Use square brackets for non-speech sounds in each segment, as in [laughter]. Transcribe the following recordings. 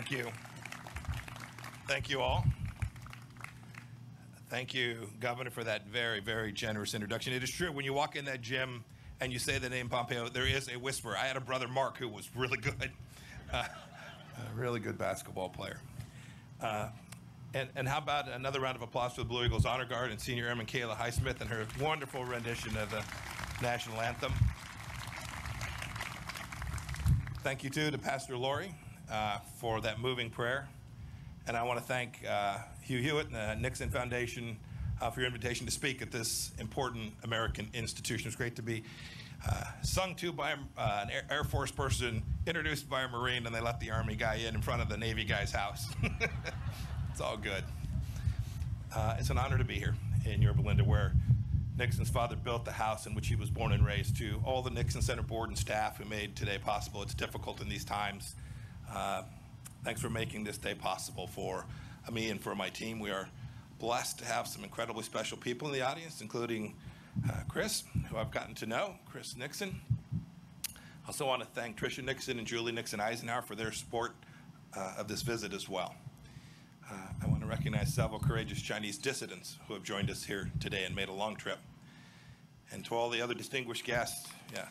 Thank you. Thank you all. Thank you, Governor, for that very, very generous introduction. It is true, when you walk in that gym and you say the name Pompeo, there is a whisper. I had a brother, Mark, who was really good, [laughs] uh, a really good basketball player. Uh, and, and how about another round of applause for the Blue Eagles Honor Guard and Senior Airman Kayla Highsmith and her wonderful rendition of the national anthem. Thank you, too, to Pastor Lori uh, for that moving prayer. And I want to thank uh, Hugh Hewitt and the Nixon Foundation uh, for your invitation to speak at this important American institution. It's great to be uh, sung to by uh, an Air, Force person, introduced by a Marine, and they let the Army guy in in front of the Navy guy's house. [laughs] it's all good. It's an honor to be here in Yorba Linda, where Nixon's father built the house in which he was born and raised. To all the Nixon Center board and staff who made today possible, it's difficult in these times. Uh, thanks for making this day possible for me and for my team. We are blessed to have some incredibly special people in the audience, including uh, Chris, who I've gotten to know, Chris Nixon. I also want to thank Tricia Nixon and Julie Nixon Eisenhower for their support uh, of this visit as well. Uh, I want to recognize several courageous Chinese dissidents who have joined us here today and made a long trip. And to all the other distinguished guests, yeah.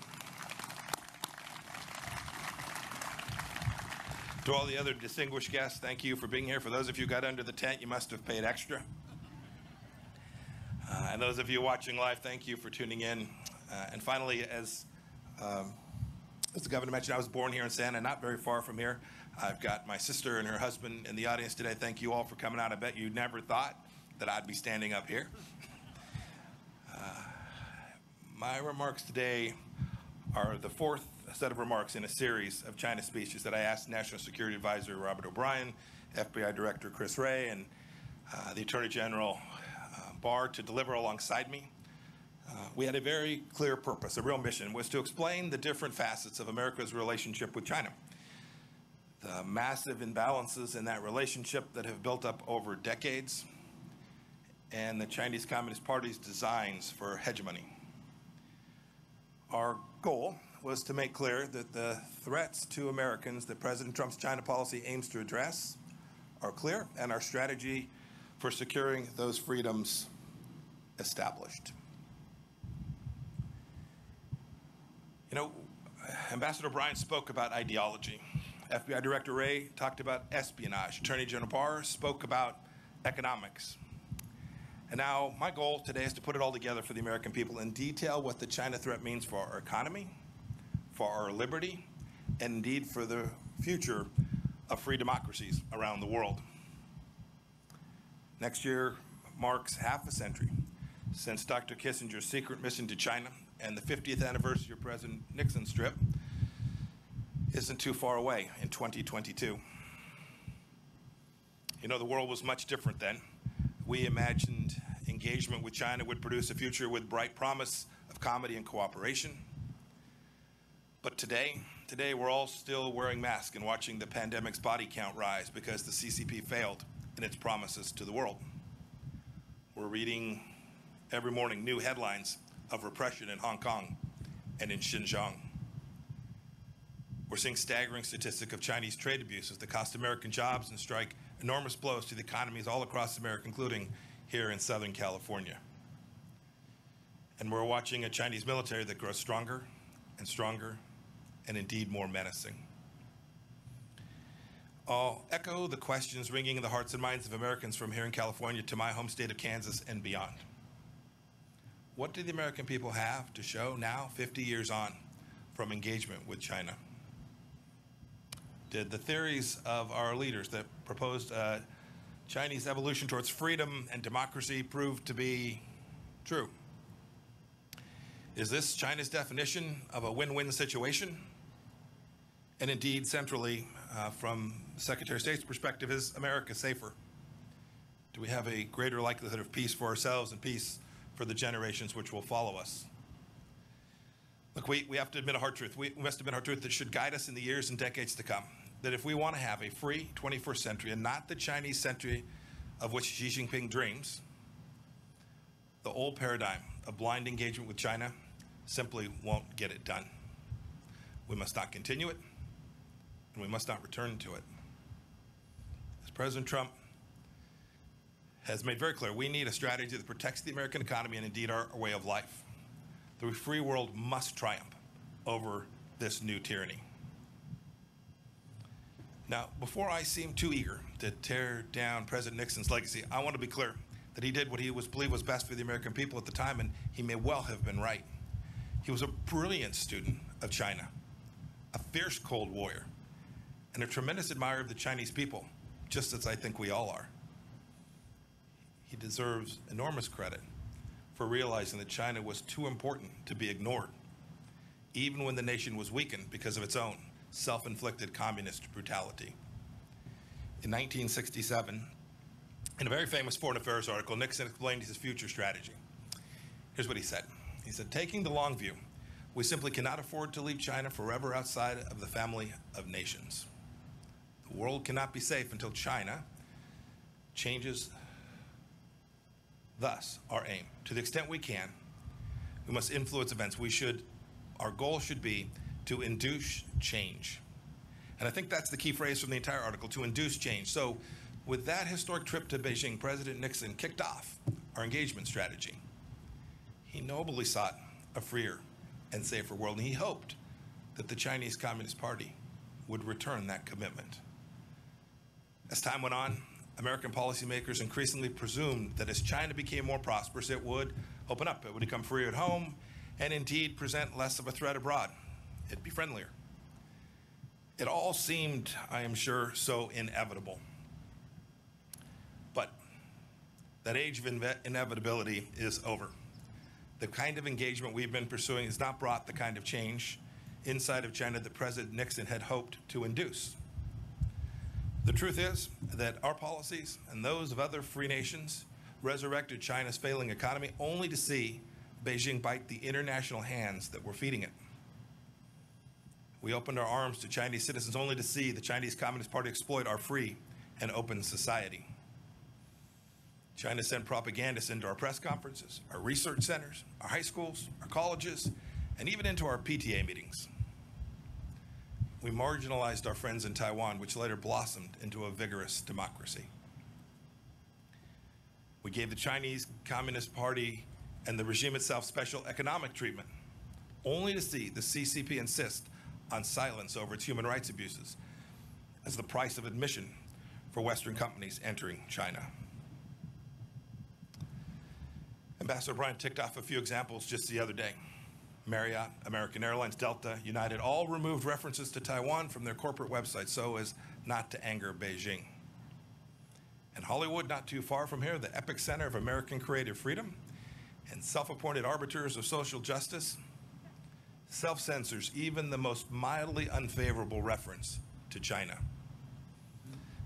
To all the other distinguished guests, thank you for being here. For those of you who got under the tent, you must have paid extra. Uh, and those of you watching live, thank you for tuning in. Uh, and finally, as um, as the governor mentioned, I was born here in Santa, not very far from here. I've got my sister and her husband in the audience today. Thank you all for coming out. I bet you never thought that I'd be standing up here. Uh, my remarks today are the fourth set of remarks in a series of China speeches that I asked National Security Advisor Robert O'Brien, FBI Director Chris Wray, and uh, the Attorney General Barr to deliver alongside me. Uh, we had a very clear purpose, a real mission, was to explain the different facets of America's relationship with China. The massive imbalances in that relationship that have built up over decades, and the Chinese Communist Party's designs for hegemony. Our goal was to make clear that the threats to Americans that President Trump's China policy aims to address are clear, and our strategy for securing those freedoms established. You know, Ambassador O'Brien spoke about ideology. FBI Director Wray talked about espionage. Attorney General Barr spoke about economics. And now my goal today is to put it all together for the American people and detail what the China threat means for our economy, for our liberty, and indeed for the future of free democracies around the world. Next year marks half a century since Dr. Kissinger's secret mission to China and the 50th anniversary of President Nixon's trip isn't too far away in 2022. You know, the world was much different then. We imagined engagement with China would produce a future with bright promise of comity and cooperation. But today, today we're all still wearing masks and watching the pandemic's body count rise because the CCP failed in its promises to the world. We're reading every morning new headlines of repression in Hong Kong and in Xinjiang. We're seeing staggering statistics of Chinese trade abuses that cost American jobs and strike enormous blows to the economies all across America, including here in Southern California. And we're watching a Chinese military that grows stronger and stronger and indeed more menacing. I'll echo the questions ringing in the hearts and minds of Americans from here in California to my home state of Kansas and beyond. What do the American people have to show now, 50 years on, from engagement with China? Did the theories of our leaders that proposed uh, Chinese evolution towards freedom and democracy prove to be true? Is this China's definition of a win win situation? And indeed, centrally, uh, from Secretary of State's perspective, is America safer? Do we have a greater likelihood of peace for ourselves and peace for the generations which will follow us? Look, we, we have to admit a hard truth. We must admit a hard truth that should guide us in the years and decades to come. That if we want to have a free 21st century and not the Chinese century of which Xi Jinping dreams, the old paradigm of blind engagement with China simply won't get it done. We must not continue it and we must not return to it. As President Trump has made very clear we need a strategy that protects the American economy and indeed our, way of life. The free world must triumph over this new tyranny. Now, before I seem too eager to tear down President Nixon's legacy, I want to be clear that he did what he was believed was best for the American people at the time, and he may well have been right. He was a brilliant student of China, a fierce Cold Warrior, and a tremendous admirer of the Chinese people, just as I think we all are. He deserves enormous credit for realizing that China was too important to be ignored, even when the nation was weakened because of its own self inflicted communist brutality. In 1967, in a very famous foreign affairs article, Nixon explained his future strategy. Here's what he said He said, Taking the long view, we simply cannot afford to leave China forever outside of the family of nations. The world cannot be safe until China changes Thus, our aim, to the extent we can, we must influence events. We should, our goal should be to induce change. And I think that's the key phrase from the entire article, to induce change. So with that historic trip to Beijing, President Nixon kicked off our engagement strategy. He nobly sought a freer and safer world, and he hoped that the Chinese Communist Party would return that commitment. As time went on, American policymakers increasingly presumed that as China became more prosperous, it would open up, it would become freer at home, and indeed present less of a threat abroad. It'd be friendlier. It all seemed, I am sure, so inevitable. But that age of inevitability is over. The kind of engagement we've been pursuing has not brought the kind of change inside of China that President Nixon had hoped to induce. The truth is that our policies and those of other free nations resurrected China's failing economy only to see Beijing bite the international hands that were feeding it. We opened our arms to Chinese citizens only to see the Chinese Communist Party exploit our free and open society. China sent propagandists into our press conferences, our research centers, our high schools, our colleges, and even into our PTA meetings we marginalized our friends in Taiwan, which later blossomed into a vigorous democracy. We gave the Chinese Communist Party and the regime itself special economic treatment, only to see the CCP insist on silence over its human rights abuses as the price of admission for Western companies entering China. Ambassador O'Brien ticked off a few examples just the other day. Marriott, American Airlines, Delta, United all removed references to Taiwan from their corporate websites so as not to anger Beijing. And Hollywood, not too far from here, the epicenter of American creative freedom and self appointed arbiters of social justice, self censors even the most mildly unfavorable reference to China.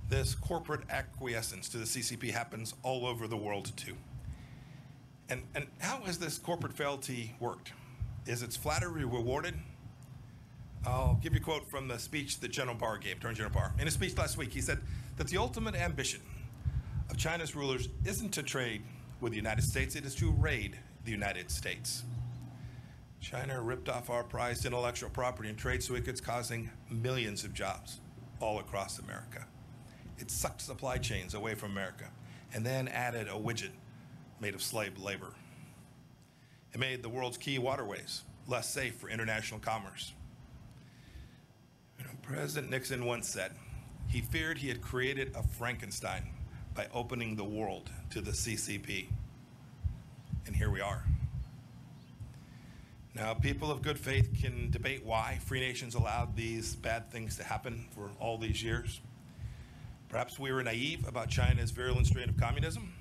This corporate acquiescence to the CCP happens all over the world, too. And, and how has this corporate fealty worked? Is its flattery rewarded? I'll give you a quote from the speech that General Barr gave, Attorney General Barr. In a speech last week, he said that the ultimate ambition of China's rulers isn't to trade with the United States, it is to raid the United States. China ripped off our prized intellectual property and trade secrets, causing millions of jobs all across America. It sucked supply chains away from America and then added a widget made of slave labor. It made the world's key waterways less safe for international commerce. You know, President Nixon once said he feared he had created a Frankenstein by opening the world to the CCP. And here we are. Now, people of good faith can debate why free nations allowed these bad things to happen for all these years. Perhaps we were naive about China's virulent strain of communism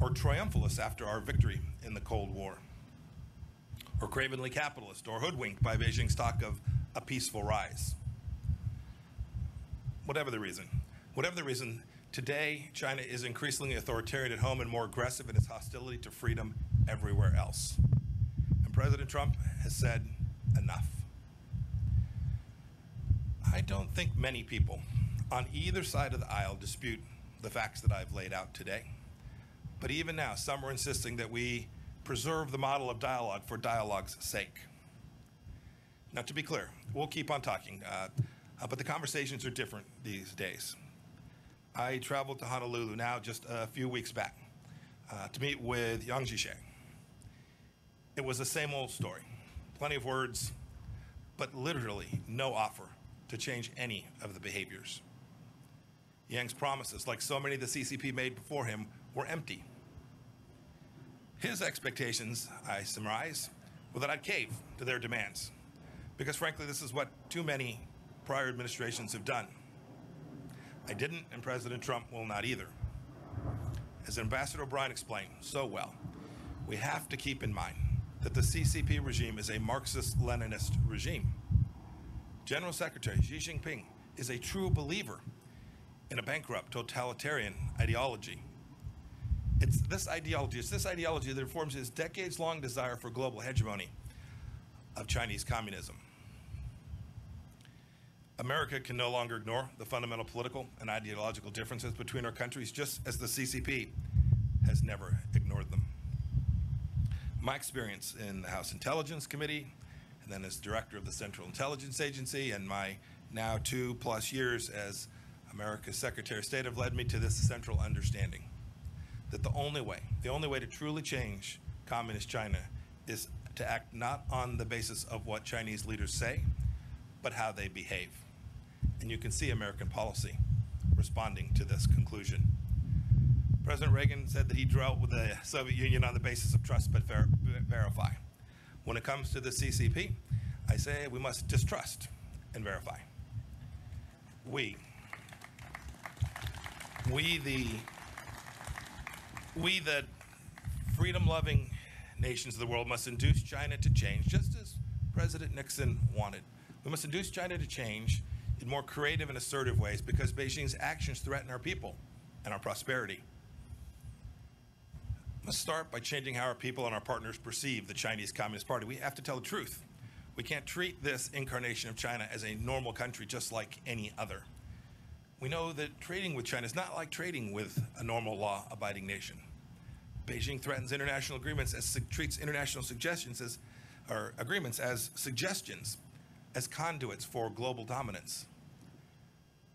or triumphalist after our victory in the Cold War, or cravenly capitalist, or hoodwinked by Beijing's talk of a peaceful rise. Whatever the reason, whatever the reason, today China is increasingly authoritarian at home and more aggressive in its hostility to freedom everywhere else. And President Trump has said enough. I don't think many people on either side of the aisle dispute the facts that I've laid out today. But even now, some are insisting that we preserve the model of dialogue for dialogue's sake. Now, to be clear, we'll keep on talking, uh, uh, but the conversations are different these days. I traveled to Honolulu now just a few weeks back uh, to meet with Yang Jiechi. It was the same old story. Plenty of words, but literally no offer to change any of the behaviors. Yang's promises, like so many the CCP made before him, were empty. His expectations, I summarize, were that I'd cave to their demands, because frankly, this is what too many prior administrations have done. I didn't, and President Trump will not either. As Ambassador O'Brien explained so well, we have to keep in mind that the CCP regime is a Marxist Leninist regime. General Secretary Xi Jinping is a true believer in a bankrupt totalitarian ideology. It's this ideology, it's this ideology that informs his decades long desire for global hegemony of Chinese communism. America can no longer ignore the fundamental political and ideological differences between our countries, just as the CCP has never ignored them. My experience in the House Intelligence Committee, and then as director of the Central Intelligence Agency, and my now two plus years as America's Secretary of State have led me to this central understanding that the only way, the only way to truly change communist China is to act not on the basis of what Chinese leaders say, but how they behave. And you can see American policy responding to this conclusion. President Reagan said that he dealt with the Soviet Union on the basis of trust but ver verify. When it comes to the CCP, I say we must distrust and verify. We, we the we the freedom-loving nations of the world must induce China to change, just as President Nixon wanted. We must induce China to change in more creative and assertive ways because Beijing's actions threaten our people and our prosperity. We must start by changing how our people and our partners perceive the Chinese Communist Party. We have to tell the truth. We can't treat this incarnation of China as a normal country just like any other we know that trading with China is not like trading with a normal law abiding nation. Beijing threatens international agreements as treats international suggestions as or agreements as suggestions as conduits for global dominance.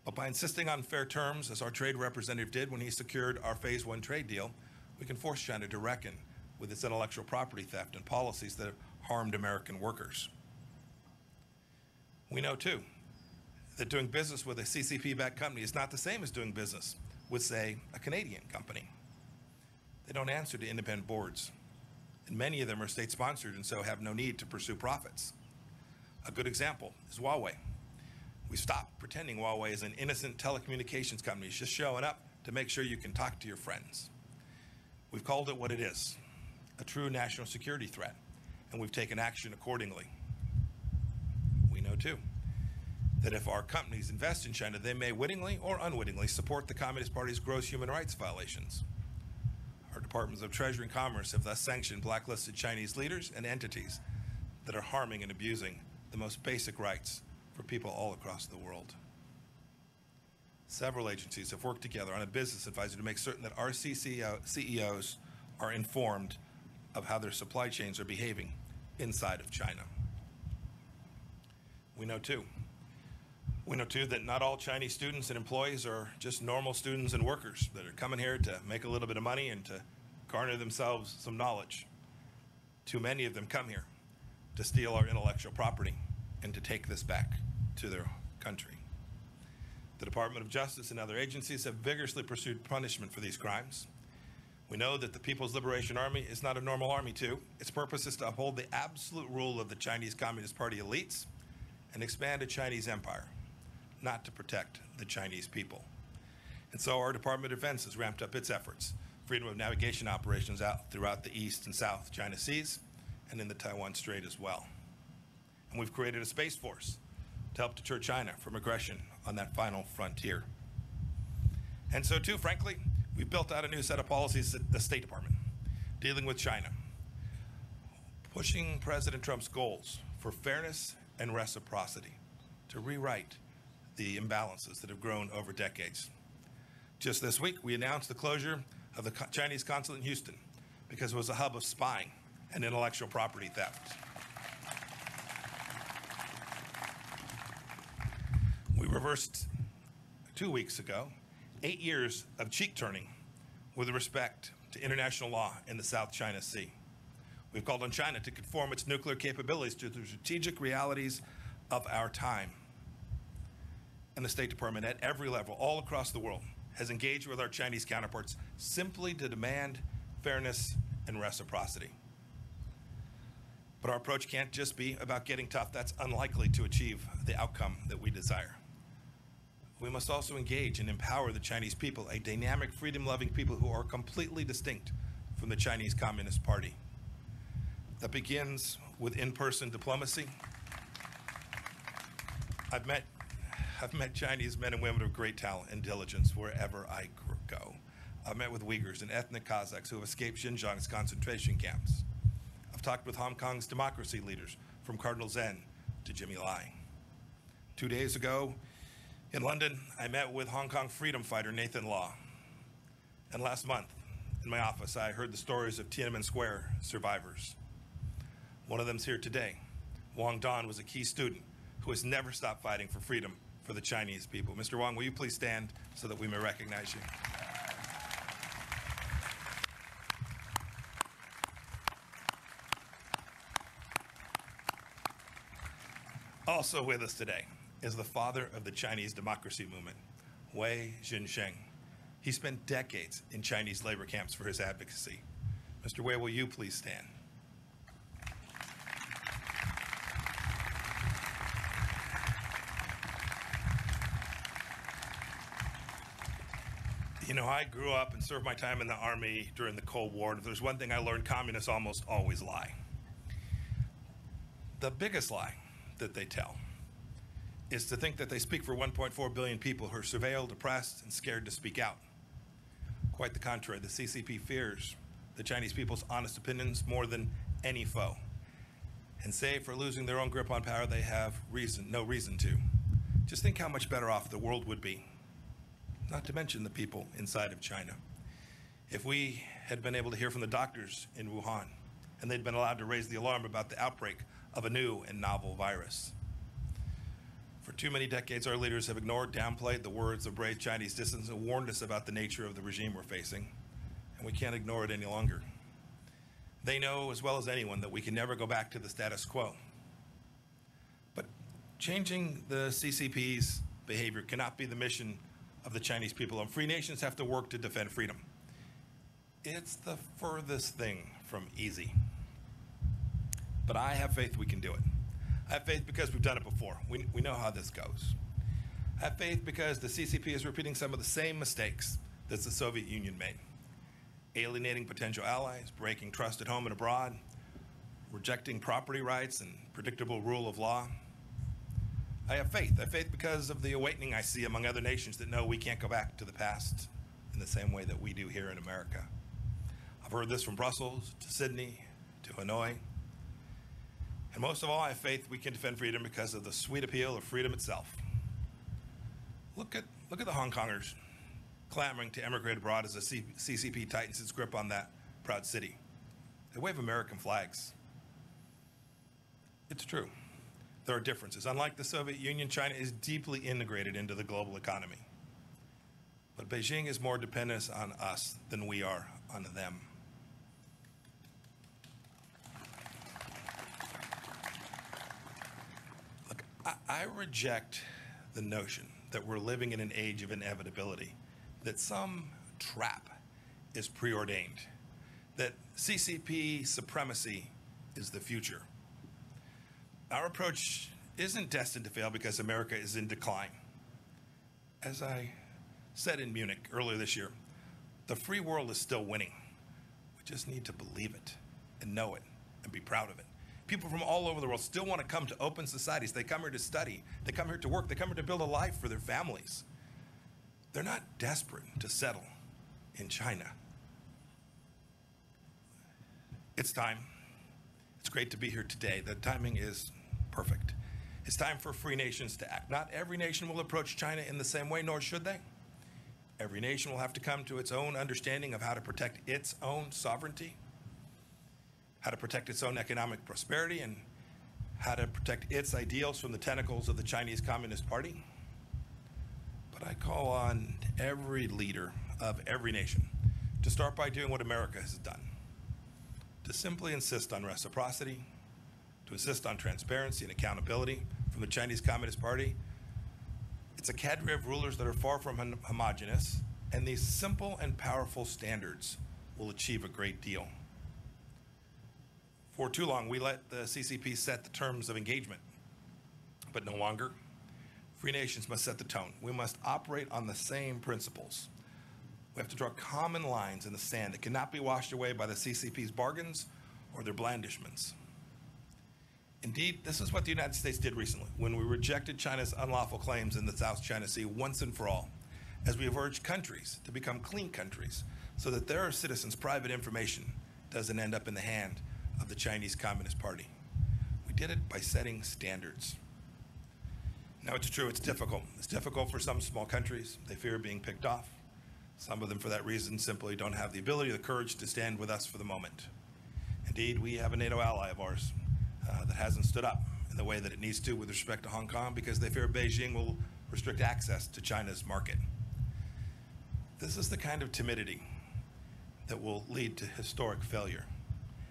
But by insisting on fair terms, as our trade representative did when he secured our phase one trade deal, we can force China to reckon with its intellectual property theft and policies that have harmed American workers. We know, too, that doing business with a CCP-backed company is not the same as doing business with, say, a Canadian company. They don't answer to independent boards, and many of them are state-sponsored and so have no need to pursue profits. A good example is Huawei. We stopped pretending Huawei is an innocent telecommunications company just showing up to make sure you can talk to your friends. We've called it what it is, a true national security threat, and we've taken action accordingly. We know too that if our companies invest in China, they may wittingly or unwittingly support the Communist Party's gross human rights violations. Our Departments of Treasury and Commerce have thus sanctioned blacklisted Chinese leaders and entities that are harming and abusing the most basic rights for people all across the world. Several agencies have worked together on a business advisor to make certain that our CEOs are informed of how their supply chains are behaving inside of China. We know too we know too that not all Chinese students and employees are just normal students and workers that are coming here to make a little bit of money and to garner themselves some knowledge. Too many of them come here to steal our intellectual property and to take this back to their country. The Department of Justice and other agencies have vigorously pursued punishment for these crimes. We know that the People's Liberation Army is not a normal army too. Its purpose is to uphold the absolute rule of the Chinese Communist Party elites and expand a Chinese empire not to protect the Chinese people. And so our Department of Defense has ramped up its efforts, freedom of navigation operations out throughout the East and South China Seas and in the Taiwan Strait as well. And we've created a Space Force to help deter China from aggression on that final frontier. And so too, frankly, we've built out a new set of policies at the State Department dealing with China, pushing President Trump's goals for fairness and reciprocity to rewrite the imbalances that have grown over decades. Just this week, we announced the closure of the Chinese consulate in Houston because it was a hub of spying and intellectual property theft. We reversed two weeks ago eight years of cheek turning with respect to international law in the South China Sea. We've called on China to conform its nuclear capabilities to the strategic realities of our time. And the State Department, at every level, all across the world, has engaged with our Chinese counterparts simply to demand fairness and reciprocity. But our approach can't just be about getting tough. That's unlikely to achieve the outcome that we desire. We must also engage and empower the Chinese people, a dynamic, freedom loving people who are completely distinct from the Chinese Communist Party. That begins with in person diplomacy. I've met, I've met Chinese men and women of great talent and diligence wherever I go. I've met with Uyghurs and ethnic Kazakhs who have escaped Xinjiang's concentration camps. I've talked with Hong Kong's democracy leaders, from Cardinal Zen to Jimmy Lai. Two days ago, in London, I met with Hong Kong freedom fighter Nathan Law. And last month, in my office, I heard the stories of Tiananmen Square survivors. One of them's here today. Wang Dan was a key student who has never stopped fighting for freedom for the Chinese people. Mr. Wang, will you please stand so that we may recognize you? Also with us today is the father of the Chinese democracy movement, Wei Jingsheng. He spent decades in Chinese labor camps for his advocacy. Mr. Wei, will you please stand? You know, I grew up and served my time in the Army during the Cold War. And if there's one thing I learned, communists almost always lie. The biggest lie that they tell is to think that they speak for 1.4 billion people who are surveilled, oppressed, and scared to speak out. Quite the contrary, the CCP fears the Chinese people's honest opinions more than any foe. And save for losing their own grip on power, they have reason, no reason to. Just think how much better off the world would be, not to mention the people inside of China. If we had been able to hear from the doctors in Wuhan, and they'd been allowed to raise the alarm about the outbreak of a new and novel virus. For too many decades, our leaders have ignored, downplayed the words of brave Chinese dissidents and warned us about the nature of the regime we're facing, and we can't ignore it any longer. They know as well as anyone that we can never go back to the status quo. But changing the CCP's behavior cannot be the mission of the Chinese people, and free nations have to work to defend freedom. It's the furthest thing from easy. But I have faith we can do it. I have faith because we've done it before. We, we know how this goes. I have faith because the CCP is repeating some of the same mistakes that the Soviet Union made alienating potential allies, breaking trust at home and abroad, rejecting property rights and predictable rule of law. I have faith. I have faith because of the awakening I see among other nations that know we can't go back to the past in the same way that we do here in America. I've heard this from Brussels to Sydney to Hanoi. And most of all, I have faith we can defend freedom because of the sweet appeal of freedom itself. Look at, look at the Hong Kongers clamoring to emigrate abroad as the CCP tightens its grip on that proud city. They wave American flags. It's true. There are differences. Unlike the Soviet Union, China is deeply integrated into the global economy. But Beijing is more dependent on us than we are on them. I, I reject the notion that we're living in an age of inevitability, that some trap is preordained, that CCP supremacy is the future. Our approach isn't destined to fail because America is in decline. As I said in Munich earlier this year, the free world is still winning. We just need to believe it and know it and be proud of it people from all over the world still want to come to open societies. They come here to study, they come here to work, they come here to build a life for their families. They're not desperate to settle in China. It's time. It's great to be here today. The timing is perfect. It's time for free nations to act. Not every nation will approach China in the same way, nor should they. Every nation will have to come to its own understanding of how to protect its own sovereignty how to protect its own economic prosperity, and how to protect its ideals from the tentacles of the Chinese Communist Party. But I call on every leader of every nation to start by doing what America has done to simply insist on reciprocity, to insist on transparency and accountability from the Chinese Communist Party. It's a cadre of rulers that are far from hom- homogenous, and these simple and powerful standards will achieve a great deal. For too long, we let the CCP set the terms of engagement, but no longer. Free nations must set the tone. We must operate on the same principles. We have to draw common lines in the sand that cannot be washed away by the CCP's bargains or their blandishments. Indeed, this is what the United States did recently when we rejected China's unlawful claims in the South China Sea once and for all, as we have urged countries to become clean countries so that their citizens' private information doesn't end up in the hand of the Chinese Communist Party. We did it by setting standards. Now, it's true, it's difficult. It's difficult for some small countries. They fear being picked off. Some of them, for that reason, simply don't have the ability or the courage to stand with us for the moment. Indeed, we have a NATO ally of ours uh, that hasn't stood up in the way that it needs to with respect to Hong Kong because they fear Beijing will restrict access to China's market. This is the kind of timidity that will lead to historic failure.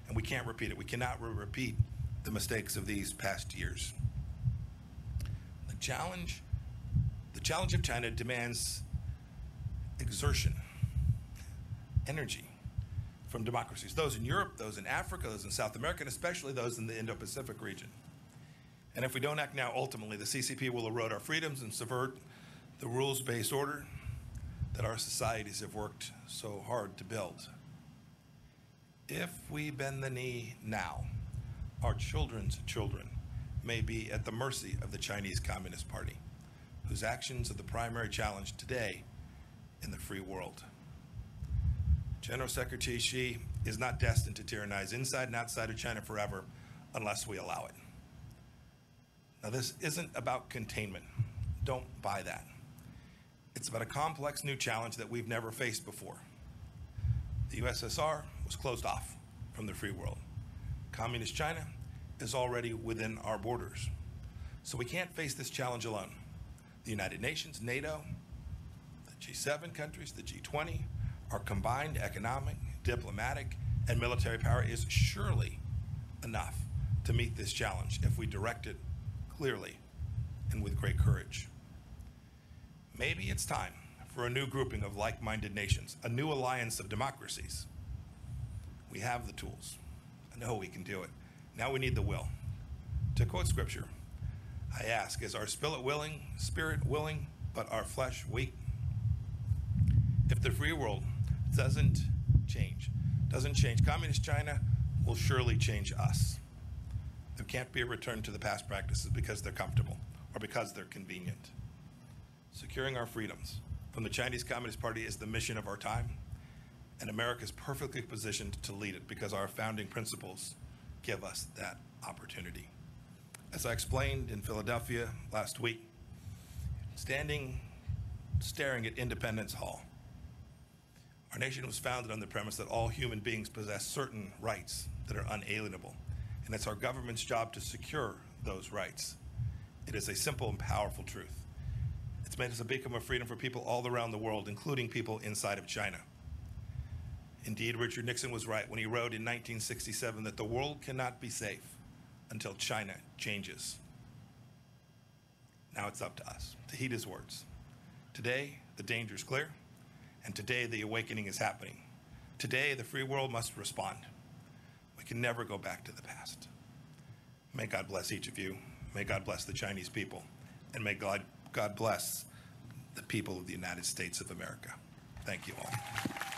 And we can't repeat it. We cannot re- repeat the mistakes of these past years. The challenge, the challenge of China demands exertion, energy from democracies, those in Europe, those in Africa, those in South America, and especially those in the Indo Pacific region. And if we don't act now, ultimately, the CCP will erode our freedoms and subvert the rules based order that our societies have worked so hard to build. If we bend the knee now, our children's children may be at the mercy of the Chinese Communist Party, whose actions are the primary challenge today in the free world. General Secretary Xi is not destined to tyrannize inside and outside of China forever unless we allow it. Now, this isn't about containment. Don't buy that. It's about a complex new challenge that we've never faced before. The USSR was closed off from the free world. Communist China is already within our borders. So we can't face this challenge alone. The United Nations, NATO, the G7 countries, the G20, our combined economic, diplomatic, and military power is surely enough to meet this challenge if we direct it clearly and with great courage. Maybe it's time for a new grouping of like minded nations, a new alliance of democracies. We have the tools. I know we can do it. Now we need the will. To quote scripture, I ask, is our spirit willing, spirit willing, but our flesh weak? If the free world doesn't change, doesn't change, communist China will surely change us. There can't be a return to the past practices because they're comfortable or because they're convenient. Securing our freedoms from the Chinese Communist Party is the mission of our time, and America is perfectly positioned to lead it because our founding principles give us that opportunity. As I explained in Philadelphia last week, standing staring at Independence Hall, our nation was founded on the premise that all human beings possess certain rights that are unalienable, and it's our government's job to secure those rights. It is a simple and powerful truth. It's made us a beacon of freedom for people all around the world, including people inside of China. Indeed, Richard Nixon was right when he wrote in 1967 that the world cannot be safe until China changes. Now it's up to us to heed his words. Today, the danger is clear, and today the awakening is happening. Today, the free world must respond. We can never go back to the past. May God bless each of you. May God bless the Chinese people. And may God, God bless the people of the United States of America. Thank you all.